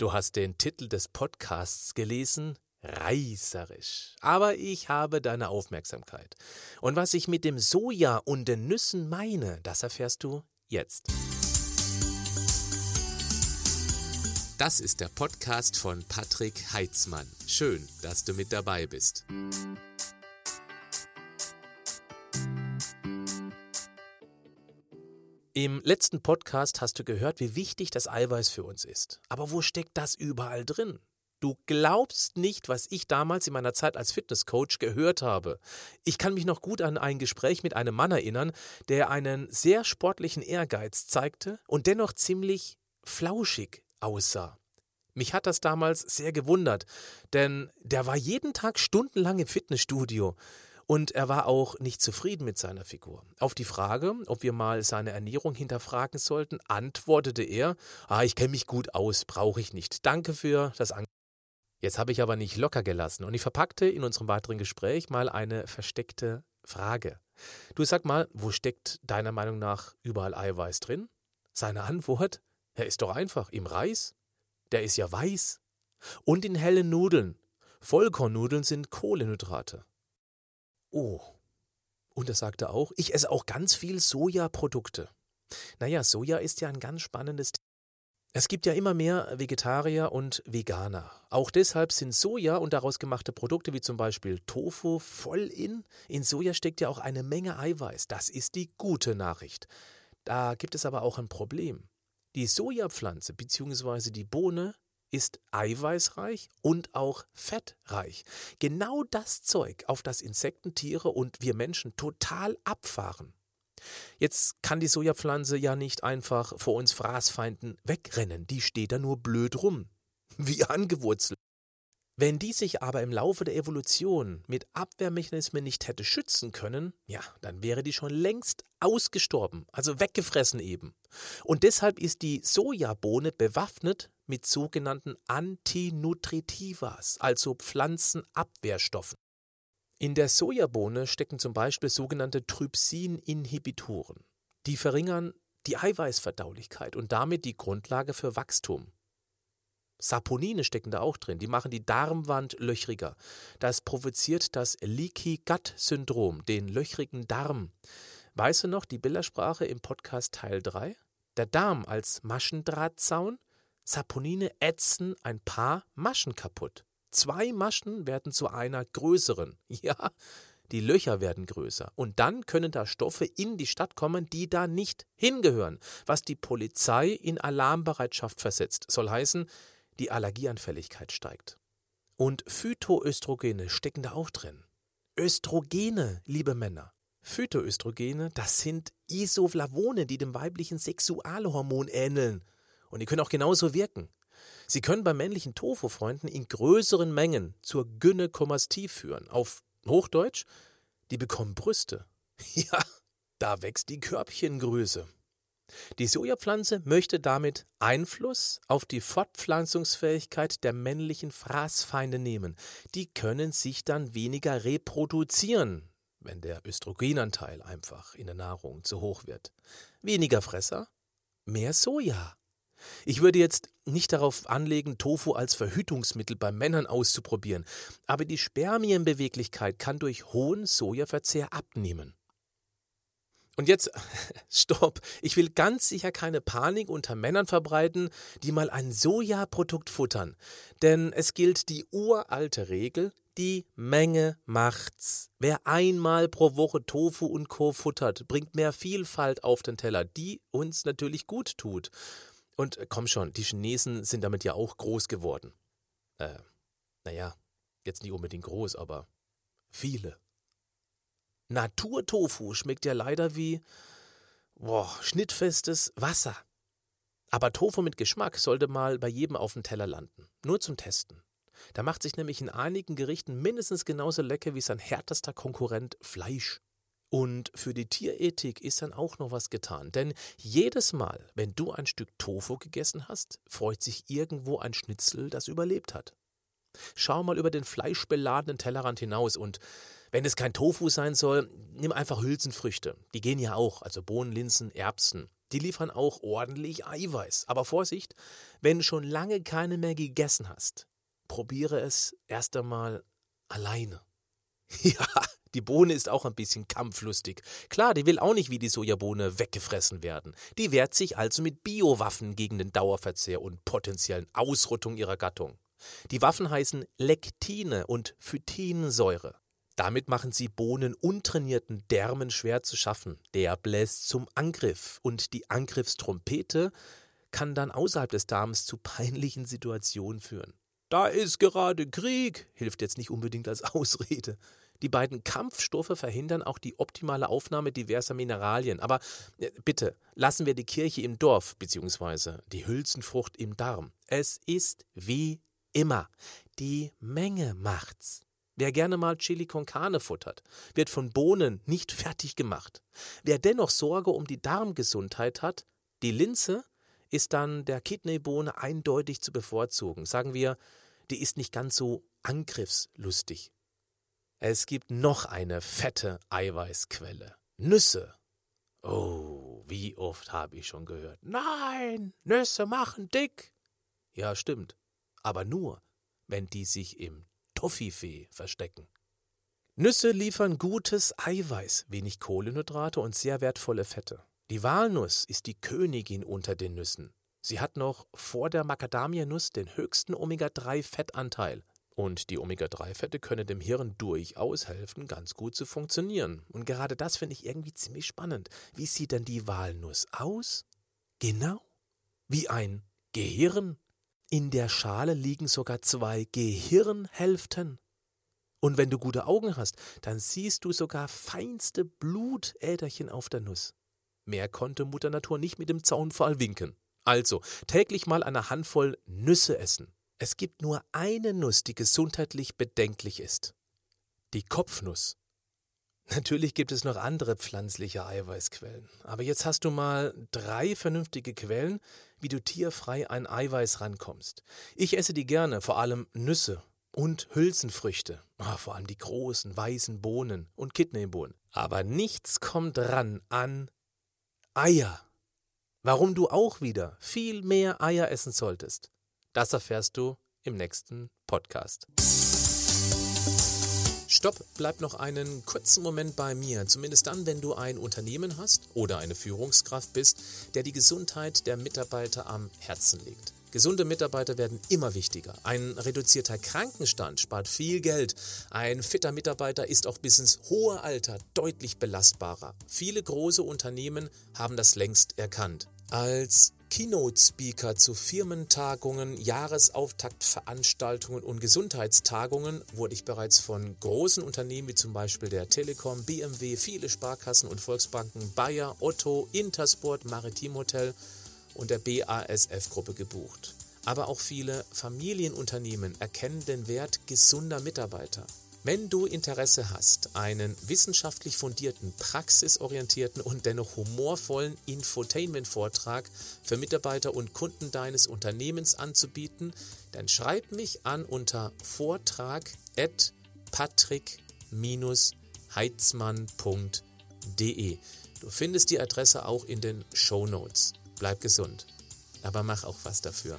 Du hast den Titel des Podcasts gelesen? Reißerisch. Aber ich habe deine Aufmerksamkeit. Und was ich mit dem Soja und den Nüssen meine, das erfährst du jetzt. Das ist der Podcast von Patrick Heitzmann. Schön, dass du mit dabei bist. Im letzten Podcast hast du gehört, wie wichtig das Eiweiß für uns ist. Aber wo steckt das überall drin? Du glaubst nicht, was ich damals in meiner Zeit als Fitnesscoach gehört habe. Ich kann mich noch gut an ein Gespräch mit einem Mann erinnern, der einen sehr sportlichen Ehrgeiz zeigte und dennoch ziemlich flauschig aussah. Mich hat das damals sehr gewundert, denn der war jeden Tag stundenlang im Fitnessstudio und er war auch nicht zufrieden mit seiner Figur. Auf die Frage, ob wir mal seine Ernährung hinterfragen sollten, antwortete er, ah, ich kenne mich gut aus, brauche ich nicht. Danke für das Angebot. Jetzt habe ich aber nicht locker gelassen und ich verpackte in unserem weiteren Gespräch mal eine versteckte Frage. Du sag mal, wo steckt deiner Meinung nach überall Eiweiß drin? Seine Antwort? Er ist doch einfach im Reis. Der ist ja weiß. Und in hellen Nudeln. Vollkornnudeln sind Kohlenhydrate. Oh. Und er sagte auch, ich esse auch ganz viel Sojaprodukte. Naja, Soja ist ja ein ganz spannendes Thema. Es gibt ja immer mehr Vegetarier und Veganer. Auch deshalb sind Soja und daraus gemachte Produkte wie zum Beispiel Tofu voll in. In Soja steckt ja auch eine Menge Eiweiß. Das ist die gute Nachricht. Da gibt es aber auch ein Problem. Die Sojapflanze bzw. die Bohne ist eiweißreich und auch fettreich. Genau das Zeug, auf das Insekten, Tiere und wir Menschen total abfahren. Jetzt kann die Sojapflanze ja nicht einfach vor uns Fraßfeinden wegrennen, die steht da nur blöd rum, wie angewurzelt. Wenn die sich aber im Laufe der Evolution mit Abwehrmechanismen nicht hätte schützen können, ja, dann wäre die schon längst ausgestorben, also weggefressen eben. Und deshalb ist die Sojabohne bewaffnet mit sogenannten Antinutritivas, also Pflanzenabwehrstoffen. In der Sojabohne stecken zum Beispiel sogenannte Trypsin-Inhibitoren. Die verringern die Eiweißverdaulichkeit und damit die Grundlage für Wachstum. Saponine stecken da auch drin, die machen die Darmwand löchriger. Das provoziert das Leaky Gut Syndrom, den löchrigen Darm. Weißt du noch die Bildersprache im Podcast Teil 3? Der Darm als Maschendrahtzaun, Saponine ätzen ein paar Maschen kaputt. Zwei Maschen werden zu einer größeren. Ja, die Löcher werden größer. Und dann können da Stoffe in die Stadt kommen, die da nicht hingehören. Was die Polizei in Alarmbereitschaft versetzt. Soll heißen, die Allergieanfälligkeit steigt. Und Phytoöstrogene stecken da auch drin. Östrogene, liebe Männer. Phytoöstrogene, das sind Isoflavone, die dem weiblichen Sexualhormon ähneln. Und die können auch genauso wirken. Sie können bei männlichen Tofu-Freunden in größeren Mengen zur Gynäkomastie führen. Auf Hochdeutsch, die bekommen Brüste. Ja, da wächst die Körbchengröße. Die Sojapflanze möchte damit Einfluss auf die Fortpflanzungsfähigkeit der männlichen Fraßfeinde nehmen. Die können sich dann weniger reproduzieren, wenn der Östrogenanteil einfach in der Nahrung zu hoch wird. Weniger Fresser, mehr Soja. Ich würde jetzt nicht darauf anlegen, Tofu als Verhütungsmittel bei Männern auszuprobieren, aber die Spermienbeweglichkeit kann durch hohen Sojaverzehr abnehmen. Und jetzt, stopp, ich will ganz sicher keine Panik unter Männern verbreiten, die mal ein Sojaprodukt futtern. Denn es gilt die uralte Regel, die Menge macht's. Wer einmal pro Woche Tofu und Co. futtert, bringt mehr Vielfalt auf den Teller, die uns natürlich gut tut. Und äh, komm schon, die Chinesen sind damit ja auch groß geworden. Äh, naja, jetzt nicht unbedingt groß, aber viele. Naturtofu schmeckt ja leider wie boah, schnittfestes Wasser. Aber Tofu mit Geschmack sollte mal bei jedem auf dem Teller landen. Nur zum Testen. Da macht sich nämlich in einigen Gerichten mindestens genauso lecker wie sein härtester Konkurrent Fleisch. Und für die Tierethik ist dann auch noch was getan. Denn jedes Mal, wenn du ein Stück Tofu gegessen hast, freut sich irgendwo ein Schnitzel, das überlebt hat. Schau mal über den fleischbeladenen Tellerrand hinaus und wenn es kein Tofu sein soll, nimm einfach Hülsenfrüchte. Die gehen ja auch, also Bohnen, Linsen, Erbsen. Die liefern auch ordentlich Eiweiß. Aber Vorsicht, wenn du schon lange keine mehr gegessen hast, probiere es erst einmal alleine. Ja, die Bohne ist auch ein bisschen kampflustig. Klar, die will auch nicht wie die Sojabohne weggefressen werden. Die wehrt sich also mit Biowaffen gegen den Dauerverzehr und potenziellen Ausrottung ihrer Gattung. Die Waffen heißen Lektine und Phytinsäure. Damit machen sie Bohnen untrainierten Därmen schwer zu schaffen. Der bläst zum Angriff und die Angriffstrompete kann dann außerhalb des Darms zu peinlichen Situationen führen. Da ist gerade Krieg, hilft jetzt nicht unbedingt als Ausrede. Die beiden Kampfstoffe verhindern auch die optimale Aufnahme diverser Mineralien. Aber äh, bitte, lassen wir die Kirche im Dorf bzw. die Hülsenfrucht im Darm. Es ist wie immer. Die Menge macht's. Wer gerne mal Chili con Carne futtert, wird von Bohnen nicht fertig gemacht. Wer dennoch Sorge um die Darmgesundheit hat, die Linse ist dann der Kidneybohne eindeutig zu bevorzugen. Sagen wir, die ist nicht ganz so angriffslustig. Es gibt noch eine fette Eiweißquelle. Nüsse. Oh, wie oft habe ich schon gehört. Nein, Nüsse machen dick. Ja, stimmt. Aber nur, wenn die sich im Toffifee verstecken. Nüsse liefern gutes Eiweiß, wenig Kohlenhydrate und sehr wertvolle Fette. Die Walnuss ist die Königin unter den Nüssen. Sie hat noch vor der Macadamia-Nuss den höchsten Omega-3-Fettanteil. Und die Omega-3-Fette können dem Hirn durchaus helfen, ganz gut zu funktionieren. Und gerade das finde ich irgendwie ziemlich spannend. Wie sieht denn die Walnuss aus? Genau. Wie ein Gehirn. In der Schale liegen sogar zwei Gehirnhälften. Und wenn du gute Augen hast, dann siehst du sogar feinste Blutäderchen auf der Nuss. Mehr konnte Mutter Natur nicht mit dem Zaunpfahl winken. Also täglich mal eine Handvoll Nüsse essen. Es gibt nur eine Nuss, die gesundheitlich bedenklich ist. Die Kopfnuss. Natürlich gibt es noch andere pflanzliche Eiweißquellen. Aber jetzt hast du mal drei vernünftige Quellen, wie du tierfrei an Eiweiß rankommst. Ich esse die gerne, vor allem Nüsse und Hülsenfrüchte. Oh, vor allem die großen weißen Bohnen und Kidneybohnen. Aber nichts kommt ran an Eier. Warum du auch wieder viel mehr Eier essen solltest. Das erfährst du im nächsten Podcast. Stopp, bleib noch einen kurzen Moment bei mir, zumindest dann, wenn du ein Unternehmen hast oder eine Führungskraft bist, der die Gesundheit der Mitarbeiter am Herzen legt. Gesunde Mitarbeiter werden immer wichtiger. Ein reduzierter Krankenstand spart viel Geld. Ein fitter Mitarbeiter ist auch bis ins hohe Alter deutlich belastbarer. Viele große Unternehmen haben das längst erkannt. Als Keynote-Speaker zu Firmentagungen, Jahresauftaktveranstaltungen und Gesundheitstagungen wurde ich bereits von großen Unternehmen wie zum Beispiel der Telekom, BMW, viele Sparkassen und Volksbanken, Bayer, Otto, Intersport, Maritim Hotel und der BASF-Gruppe gebucht. Aber auch viele Familienunternehmen erkennen den Wert gesunder Mitarbeiter. Wenn du Interesse hast, einen wissenschaftlich fundierten, praxisorientierten und dennoch humorvollen Infotainment-Vortrag für Mitarbeiter und Kunden deines Unternehmens anzubieten, dann schreib mich an unter vortrag@patrick-heitzmann.de. Du findest die Adresse auch in den Show Notes. Bleib gesund, aber mach auch was dafür.